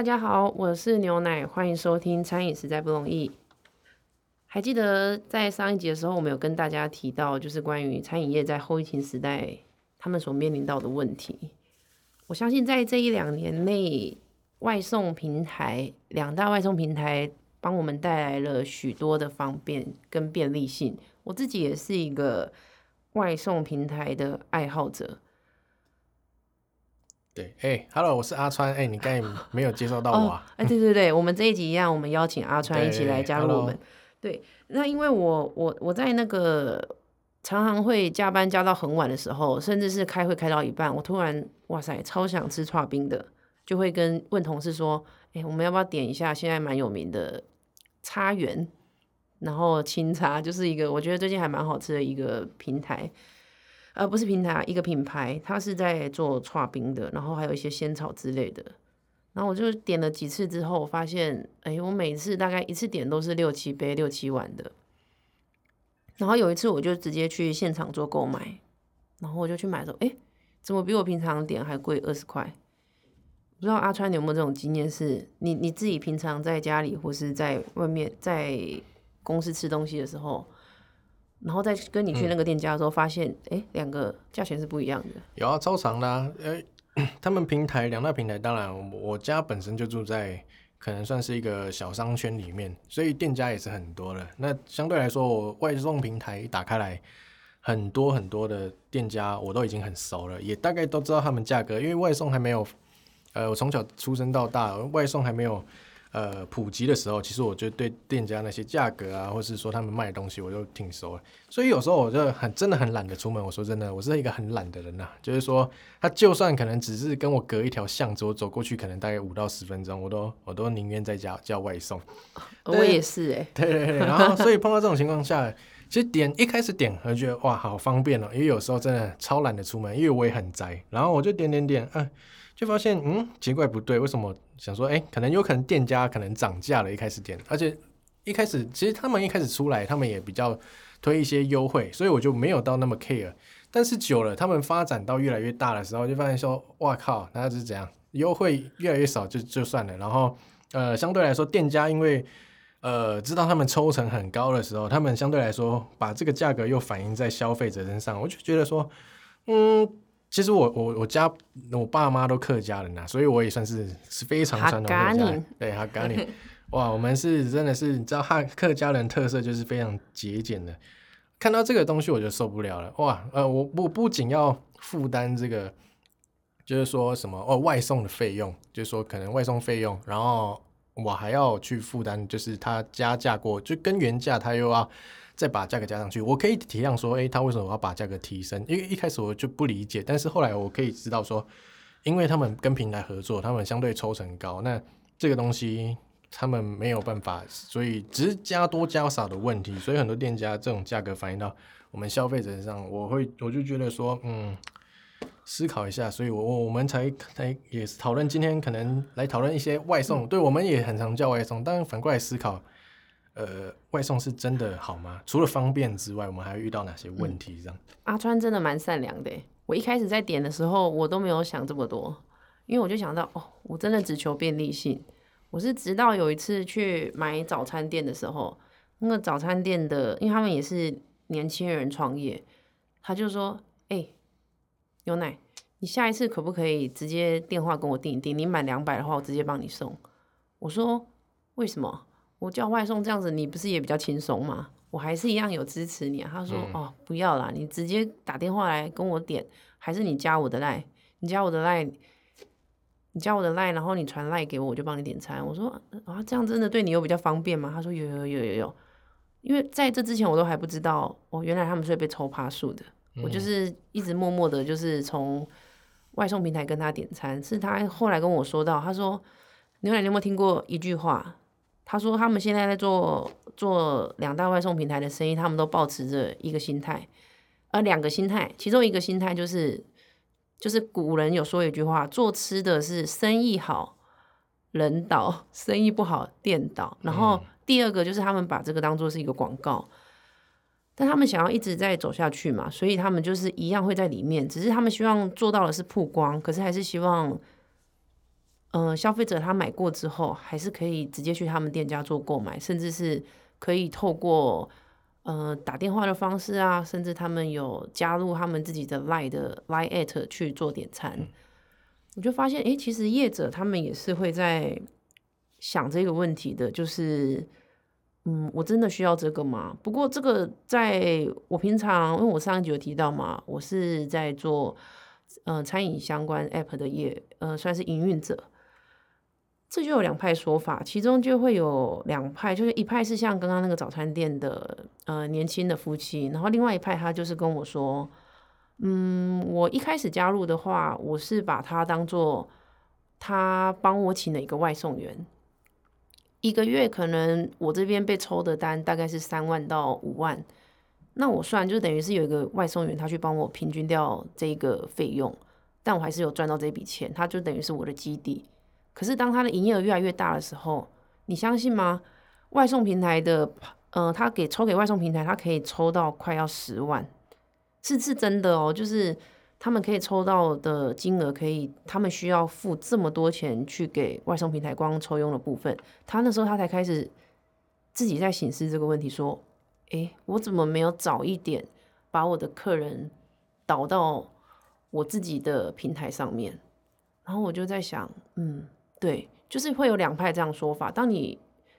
大家好，我是牛奶，欢迎收听《餐饮实在不容易》。还记得在上一集的时候，我们有跟大家提到，就是关于餐饮业在后疫情时代他们所面临到的问题。我相信在这一两年内，外送平台两大外送平台帮我们带来了许多的方便跟便利性。我自己也是一个外送平台的爱好者。对，哎，Hello，我是阿川，哎，你刚才没有介绍到我啊？哎，对对对，我们这一集一样，我们邀请阿川一起来加入我们。对，那因为我我我在那个常常会加班加到很晚的时候，甚至是开会开到一半，我突然哇塞，超想吃串冰的，就会跟问同事说，哎，我们要不要点一下现在蛮有名的叉圆，然后清茶就是一个我觉得最近还蛮好吃的一个平台。呃，不是平台啊，一个品牌，它是在做串冰的，然后还有一些仙草之类的。然后我就点了几次之后，发现，哎，我每次大概一次点都是六七杯、六七碗的。然后有一次我就直接去现场做购买，然后我就去买的时候，哎，怎么比我平常点还贵二十块？不知道阿川你有没有这种经验？是你你自己平常在家里或是在外面在公司吃东西的时候？然后再跟你去那个店家的时候，发现哎，两个价钱是不一样的。有啊，超长的啊，呃，他们平台两大平台，当然我家本身就住在可能算是一个小商圈里面，所以店家也是很多的。那相对来说，我外送平台打开来，很多很多的店家我都已经很熟了，也大概都知道他们价格，因为外送还没有，呃，我从小出生到大，外送还没有。呃，普及的时候，其实我就对店家那些价格啊，或是说他们卖的东西，我就挺熟了。所以有时候我就很真的很懒得出门。我说真的，我是一个很懒的人呐。就是说，他就算可能只是跟我隔一条巷子，我走过去可能大概五到十分钟，我都我都宁愿在家叫外送。我也是哎。对对对。然后，所以碰到这种情况下，其实点一开始点，我觉得哇，好方便哦。因为有时候真的超懒得出门，因为我也很宅。然后我就点点点，嗯。就发现，嗯，奇怪不对，为什么想说，哎，可能有可能店家可能涨价了，一开始点，而且一开始其实他们一开始出来，他们也比较推一些优惠，所以我就没有到那么 care。但是久了，他们发展到越来越大的时候，就发现说，哇靠，那是怎样？优惠越来越少就就算了。然后，呃，相对来说，店家因为呃知道他们抽成很高的时候，他们相对来说把这个价格又反映在消费者身上，我就觉得说，嗯。其实我我我家我爸妈都客家人呐，所以我也算是是非常传统客家人。对，哈咖喱，哇，我们是真的是你知道哈客家人特色就是非常节俭的。看到这个东西我就受不了了，哇，呃，我不不仅要负担这个，就是说什么哦外送的费用，就是说可能外送费用，然后我还要去负担，就是他加价过就跟原价他又要。再把价格加上去，我可以体谅说，诶，他为什么要把价格提升？因为一开始我就不理解，但是后来我可以知道说，因为他们跟平台合作，他们相对抽成高，那这个东西他们没有办法，所以只是加多加少的问题，所以很多店家这种价格反映到我们消费者上，我会我就觉得说，嗯，思考一下，所以我我们才才也是讨论今天可能来讨论一些外送，对我们也很常叫外送，但反过来思考。呃，外送是真的好吗？除了方便之外，我们还会遇到哪些问题？这样，阿川真的蛮善良的。我一开始在点的时候，我都没有想这么多，因为我就想到，哦，我真的只求便利性。我是直到有一次去买早餐店的时候，那个早餐店的，因为他们也是年轻人创业，他就说：“哎，牛奶，你下一次可不可以直接电话跟我订一订？你满两百的话，我直接帮你送。”我说：“为什么？”我叫外送这样子，你不是也比较轻松吗？我还是一样有支持你啊。他说：“哦，不要啦，你直接打电话来跟我点，还是你加我的赖？你加我的赖，你加我的赖，然后你传赖给我，我就帮你点餐。”我说：“啊，这样真的对你有比较方便吗？”他说：“有有有有有。”因为在这之前我都还不知道哦，原来他们是被抽趴数的。我就是一直默默的，就是从外送平台跟他点餐。是他后来跟我说到，他说：“牛奶，你有没有听过一句话？”他说：“他们现在在做做两大外送平台的生意，他们都保持着一个心态，呃，两个心态。其中一个心态就是，就是古人有说一句话：做吃的是生意好人倒，生意不好店倒。然后第二个就是他们把这个当做是一个广告，但他们想要一直在走下去嘛，所以他们就是一样会在里面，只是他们希望做到的是曝光，可是还是希望呃，消费者他买过之后，还是可以直接去他们店家做购买，甚至是可以透过呃打电话的方式啊，甚至他们有加入他们自己的 Line 的 Line at 去做点餐。我就发现，诶，其实业者他们也是会在想这个问题的，就是，嗯，我真的需要这个吗？不过这个在我平常，因为我上一集有提到嘛，我是在做呃餐饮相关 app 的业，呃，算是营运者。这就有两派说法，其中就会有两派，就是一派是像刚刚那个早餐店的呃年轻的夫妻，然后另外一派他就是跟我说，嗯，我一开始加入的话，我是把他当做他帮我请了一个外送员，一个月可能我这边被抽的单大概是三万到五万，那我算就等于是有一个外送员他去帮我平均掉这个费用，但我还是有赚到这笔钱，他就等于是我的基底。可是当他的营业额越来越大的时候，你相信吗？外送平台的，呃，他给抽给外送平台，他可以抽到快要十万，是是真的哦。就是他们可以抽到的金额，可以他们需要付这么多钱去给外送平台光抽佣的部分。他那时候他才开始自己在审视这个问题，说：“诶，我怎么没有早一点把我的客人导到我自己的平台上面？”然后我就在想，嗯。对，就是会有两派这样说法。当你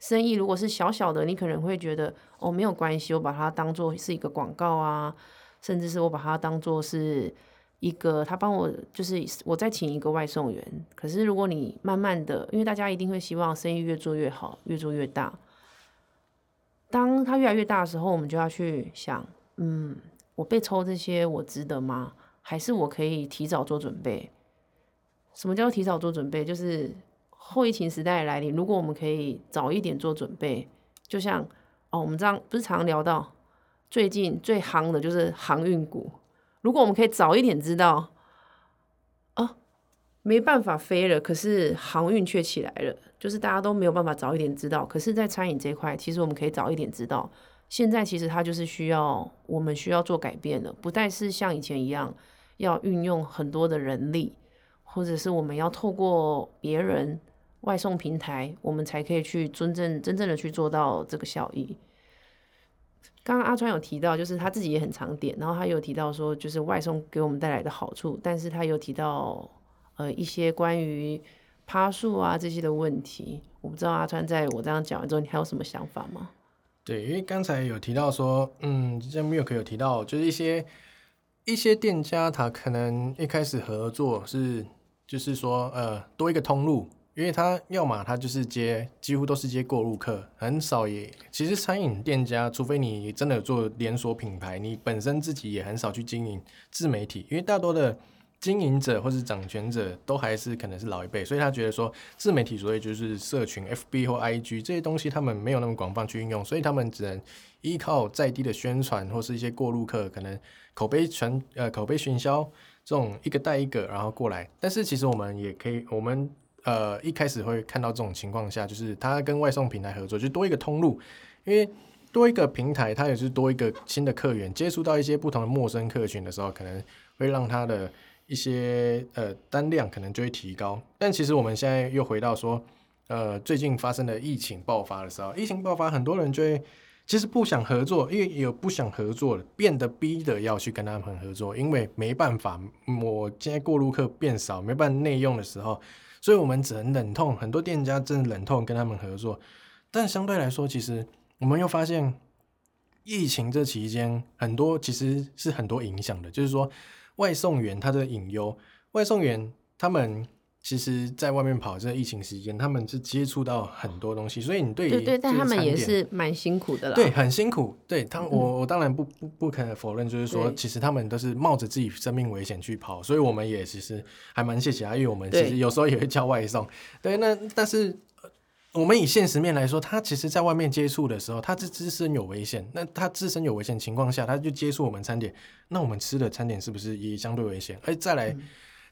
生意如果是小小的，你可能会觉得哦没有关系，我把它当做是一个广告啊，甚至是我把它当做是一个他帮我，就是我再请一个外送员。可是如果你慢慢的，因为大家一定会希望生意越做越好，越做越大。当它越来越大的时候，我们就要去想，嗯，我被抽这些，我值得吗？还是我可以提早做准备？什么叫提早做准备？就是后疫情时代来临，如果我们可以早一点做准备，就像哦，我们这样不是常聊到最近最夯的就是航运股。如果我们可以早一点知道，啊，没办法飞了，可是航运却起来了，就是大家都没有办法早一点知道。可是，在餐饮这块，其实我们可以早一点知道。现在其实它就是需要我们需要做改变了，不再是像以前一样要运用很多的人力。或者是我们要透过别人外送平台，我们才可以去真正真正的去做到这个效益。刚刚阿川有提到，就是他自己也很常点，然后他有提到说，就是外送给我们带来的好处，但是他有提到呃一些关于趴数啊这些的问题。我不知道阿川在我这样讲完之后，你还有什么想法吗？对，因为刚才有提到说，嗯，像 Milk 有提到，就是一些一些店家他可能一开始合作是。就是说，呃，多一个通路，因为他要么他就是接，几乎都是接过路客，很少也。其实餐饮店家，除非你真的做连锁品牌，你本身自己也很少去经营自媒体，因为大多的经营者或是掌权者都还是可能是老一辈，所以他觉得说自媒体，所以就是社群 FB 或 IG 这些东西，他们没有那么广泛去运用，所以他们只能依靠在地的宣传或是一些过路客，可能口碑传呃口碑行销。这种一个带一个，然后过来，但是其实我们也可以，我们呃一开始会看到这种情况下，就是他跟外送平台合作，就多一个通路，因为多一个平台，它也是多一个新的客源，接触到一些不同的陌生客群的时候，可能会让他的一些呃单量可能就会提高。但其实我们现在又回到说，呃最近发生的疫情爆发的时候，疫情爆发，很多人就会。其实不想合作，因为有不想合作的，变得逼的要去跟他们合作，因为没办法，我现在过路客变少，没办法内用的时候，所以我们只能忍痛。很多店家真的忍痛跟他们合作，但相对来说，其实我们又发现，疫情这期间很多其实是很多影响的，就是说外送员他的隐忧，外送员他们。其实，在外面跑，这疫情时间，他们是接触到很多东西，所以你对于对对，但他们也是蛮辛苦的啦。对，很辛苦。对他，我我当然不不不可否认，就是说，其实他们都是冒着自己生命危险去跑，所以我们也其实还蛮谢谢他，因为我们其实有时候也会叫外送。对，那但是我们以现实面来说，他其实在外面接触的时候，他是自身有危险。那他自身有危险情况下，他就接触我们餐点，那我们吃的餐点是不是也相对危险？哎，再来。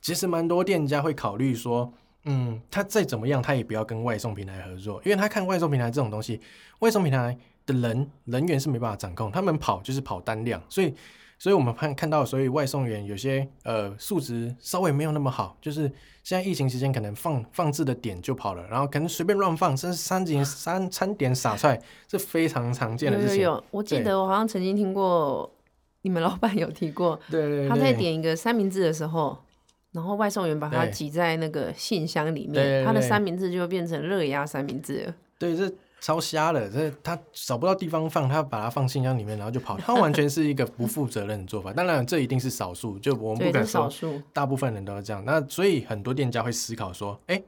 其实蛮多店家会考虑说，嗯，他再怎么样，他也不要跟外送平台合作，因为他看外送平台这种东西，外送平台的人人员是没办法掌控，他们跑就是跑单量，所以所以我们看看到，所以外送员有些呃素质稍微没有那么好，就是现在疫情期间可能放放置的点就跑了，然后可能随便乱放，甚至三点三餐点撒出来，是非常常见的事情。有有有，我记得我好像曾经听过你们老板有提过，对对对，他在点一个三明治的时候，然后外送员把它对挤在那个信箱里面，它的三明治就变成热压三明治了。对，这超瞎了，这他找不到地方放，他把它放信箱里面，然后就跑，他完全是一个不负责任的做法。当然，这一定是少数，就我们对，不敢说数。大部分人都是这样。那所以很多店家会思考说，哎，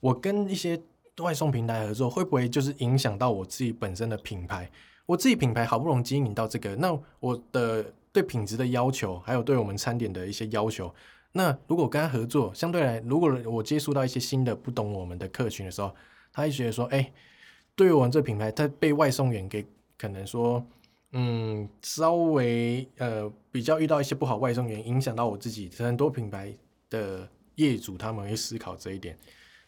我跟一些外送平台合作，会不会就是影响到我自己本身的品牌？我自己品牌好不容易经营到这个，那我的对品质的要求，还有对我们餐点的一些要求，那如果跟他合作，相对来，如果我接触到一些新的不懂我们的客群的时候，他会觉得说，哎，对于我们这品牌，他被外送员给可能说，嗯，稍微呃比较遇到一些不好外送员，影响到我自己，很多品牌的业主他们会思考这一点，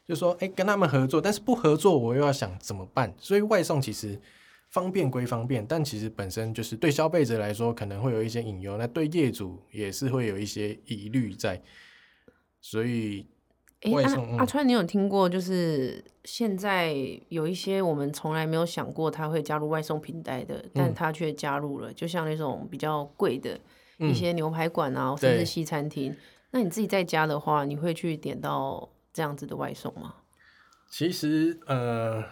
就说，哎，跟他们合作，但是不合作，我又要想怎么办？所以外送其实方便归方便，但其实本身就是对消费者来说可能会有一些隐忧，那对业主也是会有一些疑虑在，所以哎，阿阿川，你有听过就是现在有一些我们从来没有想过他会加入外送平台的，但嗯他却加入了，就像那种比较贵的一嗯些牛排馆啊，甚至西餐厅。那你自己在家的话，你会去点到这样子的外送吗？其实呃，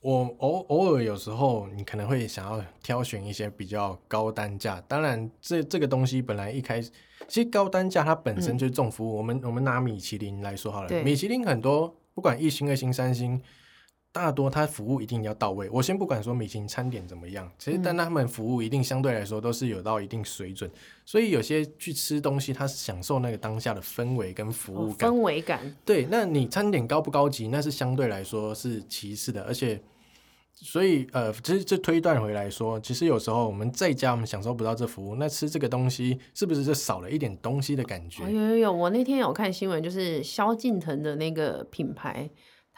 我偶偶尔有时候你可能会想要挑选一些比较高单价，当然这这个东西本来一开始，其实高单价它本身就是重服务。我们我们拿米其林来说好了，米其林很多不管一星、二星、三星。大多它服务一定要到位，我先不管说米其林餐点怎么样，其实但他们服务一定相对来说都是有到一定水准，所以有些去吃东西，他是享受那个当下的氛围跟服务哦。氛围感，对，那你餐点高不高级，那是相对来说是其次的，而且，所以呃，其实这推断回来说，其实有时候我们在家我们享受不到这服务，那吃这个东西是不是就少了一点东西的感觉？哦，有有有，我那天有看新闻，就是萧敬腾的那个品牌，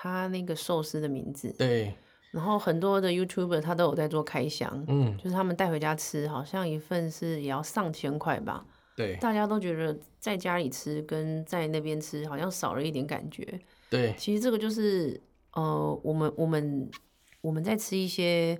他那个寿司的名字，对，然后很多的 YouTuber 他都有在做开箱，嗯，就是他们带回家吃，好像一份是也要上千块吧。对。大家都觉得在家里吃跟在那边吃好像少了一点感觉。对。其实这个就是呃，我们我们我们在吃一些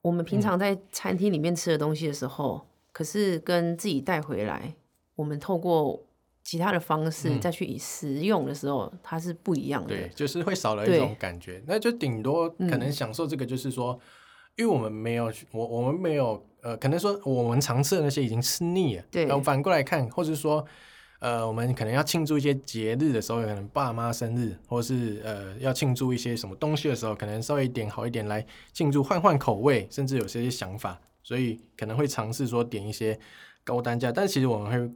我们嗯。平常在餐厅里面吃的东西的时候，可是跟自己带回来，我们透过其他的方式嗯再去以食用的时候，它是不一样的。对，就是会少了一种感觉，那就顶多可能嗯享受这个，就是说，因为我们没有去我我们没有呃，可能说我们常吃的那些已经吃腻了，对然后反过来看，或者说。呃，我们可能要庆祝一些节日的时候，可能爸妈生日，或是呃要庆祝一些什么东西的时候，可能稍微点好一点来庆祝，换换口味，甚至有些想法，所以可能会尝试说点一些高单价。但其实我们会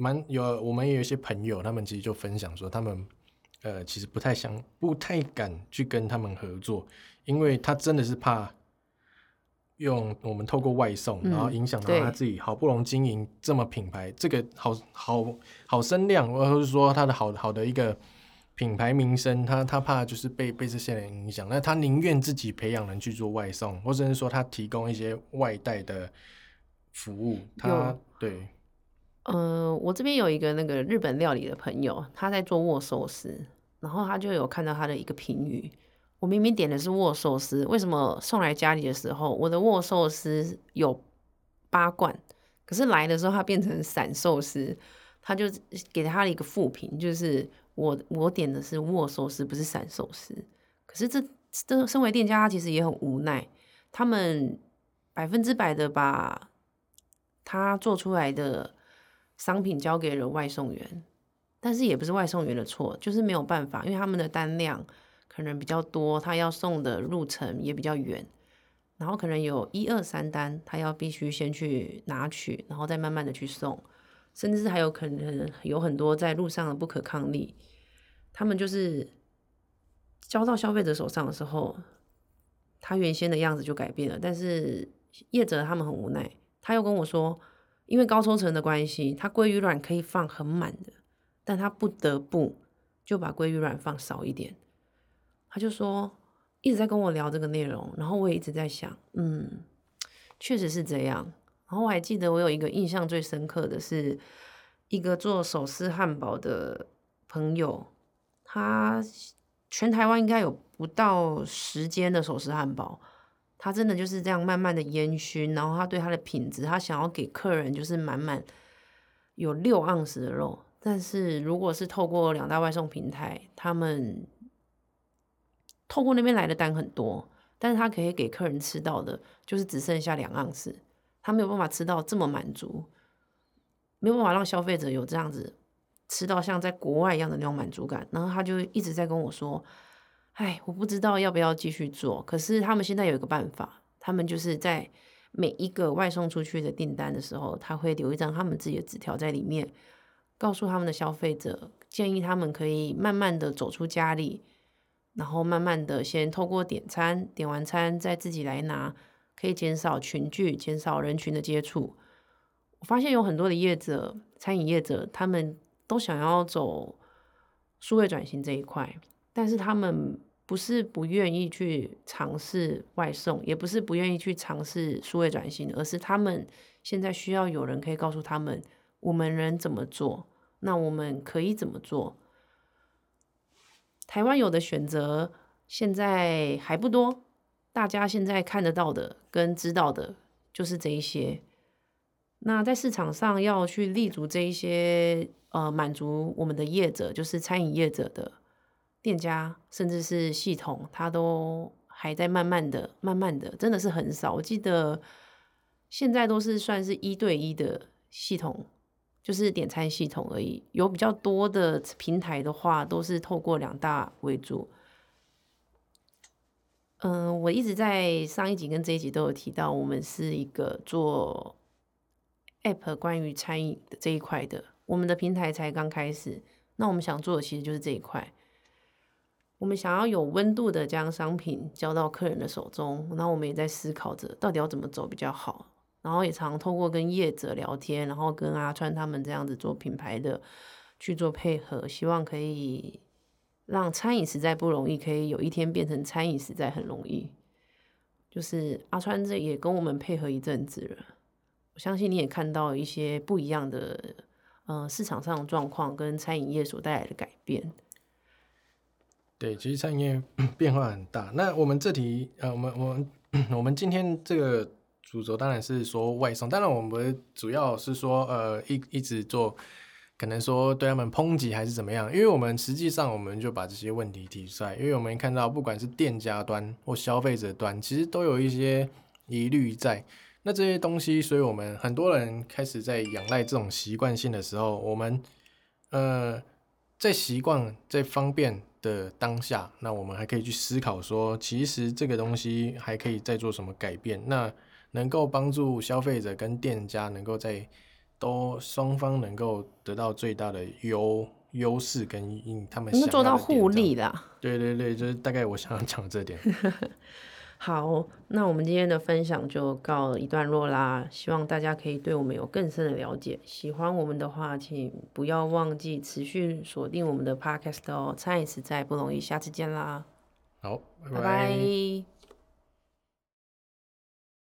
蛮有，我们也有一些朋友，他们其实就分享说，他们呃其实不太想、不太敢去跟他们合作，因为他真的是怕用我们透过外送，嗯然后影响到他自己好不容易经营这么品牌，这个好好好声量，或者是说他的好好的一个品牌名声，他他怕就是被被这些人影响，那他宁愿自己培养人去做外送，或者是说他提供一些外带的服务，他有嗯，我这边有一个那个日本料理的朋友，他在做握寿司，然后他就有看到他的一个评语。我明明点的是握寿司，为什么送来家里的时候，我的握寿司有八罐，可是来的时候它变成散寿司？他就给他了一个负评，就是我我点的是握寿司，不是散寿司。可是这这身为店家，他其实也很无奈，他们百分之百的把他做出来的商品交给了外送员，但是也不是外送员的错，就是没有办法，因为他们的单量可能比较多，他要送的路程也比较远，然后可能有一二三单，他要必须先去拿取，然后再慢慢的去送，甚至还有可能有很多在路上的不可抗力，他们就是交到消费者手上的时候，他原先的样子就改变了，但是业者他们很无奈，他又跟我说，因为高抽成的关系，他鲑鱼卵可以放很满的，但他不得不就把鲑鱼卵放少一点。他就说一直在跟我聊这个内容，然后我也一直在想，嗯，确实是这样。然后我还记得我有一个印象最深刻的是，一个做手撕汉堡的朋友，他全台湾应该有不到十间的手撕汉堡，他真的就是这样慢慢的烟熏，然后他对他的品质，他想要给客人就是满满有六盎司的肉，但是如果是透过两大外送平台，他们透过那边来的单很多，但是他可以给客人吃到的，就是只剩下两盎司。他没有办法吃到这么满足，没有办法让消费者有这样子吃到像在国外一样的那种满足感。然后他就一直在跟我说：“哎，我不知道要不要继续做。”可是他们现在有一个办法，他们就是在每一个外送出去的订单的时候，他会留一张他们自己的纸条在里面，告诉他们的消费者，建议他们可以慢慢的走出家里，然后慢慢的先透过点餐，点完餐再自己来拿。可以减少群聚，减少人群的接触。我发现有很多的业者，餐饮业者，他们都想要走数位转型这一块，但是他们不是不愿意去尝试外送，也不是不愿意去尝试数位转型，而是他们现在需要有人可以告诉他们，我们人怎么做，那我们可以怎么做。台湾有的选择现在还不多。大家现在看得到的跟知道的，就是这一些。那在市场上要去立足这一些，呃，满足我们的业者，就是餐饮业者的店家，甚至是系统，它都还在慢慢的、慢慢的，真的是很少。我记得现在都是算是一对一的系统，就是点餐系统而已。有比较多的平台的话，都是透过两大为主。嗯，我一直在上一集跟这一集都有提到，我们是一个做 app 关于餐饮的这一块的，我们的平台才刚开始。那我们想做的其实就是这一块，我们想要有温度的将商品交到客人的手中。那我们也在思考着到底要怎么走比较好，然后也常透过跟业者聊天，然后跟阿川他们这样子做品牌的去做配合，希望可以。让餐饮实在不容易，可以有一天变成餐饮实在很容易。就是阿川这也跟我们配合一阵子了，我相信你也看到一些不一样的，呃，市场上的状况跟餐饮业所带来的改变。对，其实餐饮业 变化很大。那我们这题，呃，我们我们 我们今天这个主轴当然是说外送，当然我们主要是说，呃，一一直做。可能说对他们抨击还是怎么样？因为我们实际上我们就把这些问题提出来，因为我们看到不管是店家端或消费者端，其实都有一些疑虑在。那这些东西，所以我们很多人开始在仰赖这种习惯性的时候，我们呃在习惯在方便的当下，那我们还可以去思考说，其实这个东西还可以再做什么改变，那能够帮助消费者跟店家能够在。都双方能够得到最大的优优势跟他们能做到互利的。对对对，就是大概我想要讲这点。好，那我们今天的分享就告一段落啦。希望大家可以对我们有更深的了解。喜欢我们的话，请不要忘记持续锁定我们的 podcast 哦。餐饮实在不容易，下次见啦。好，拜拜。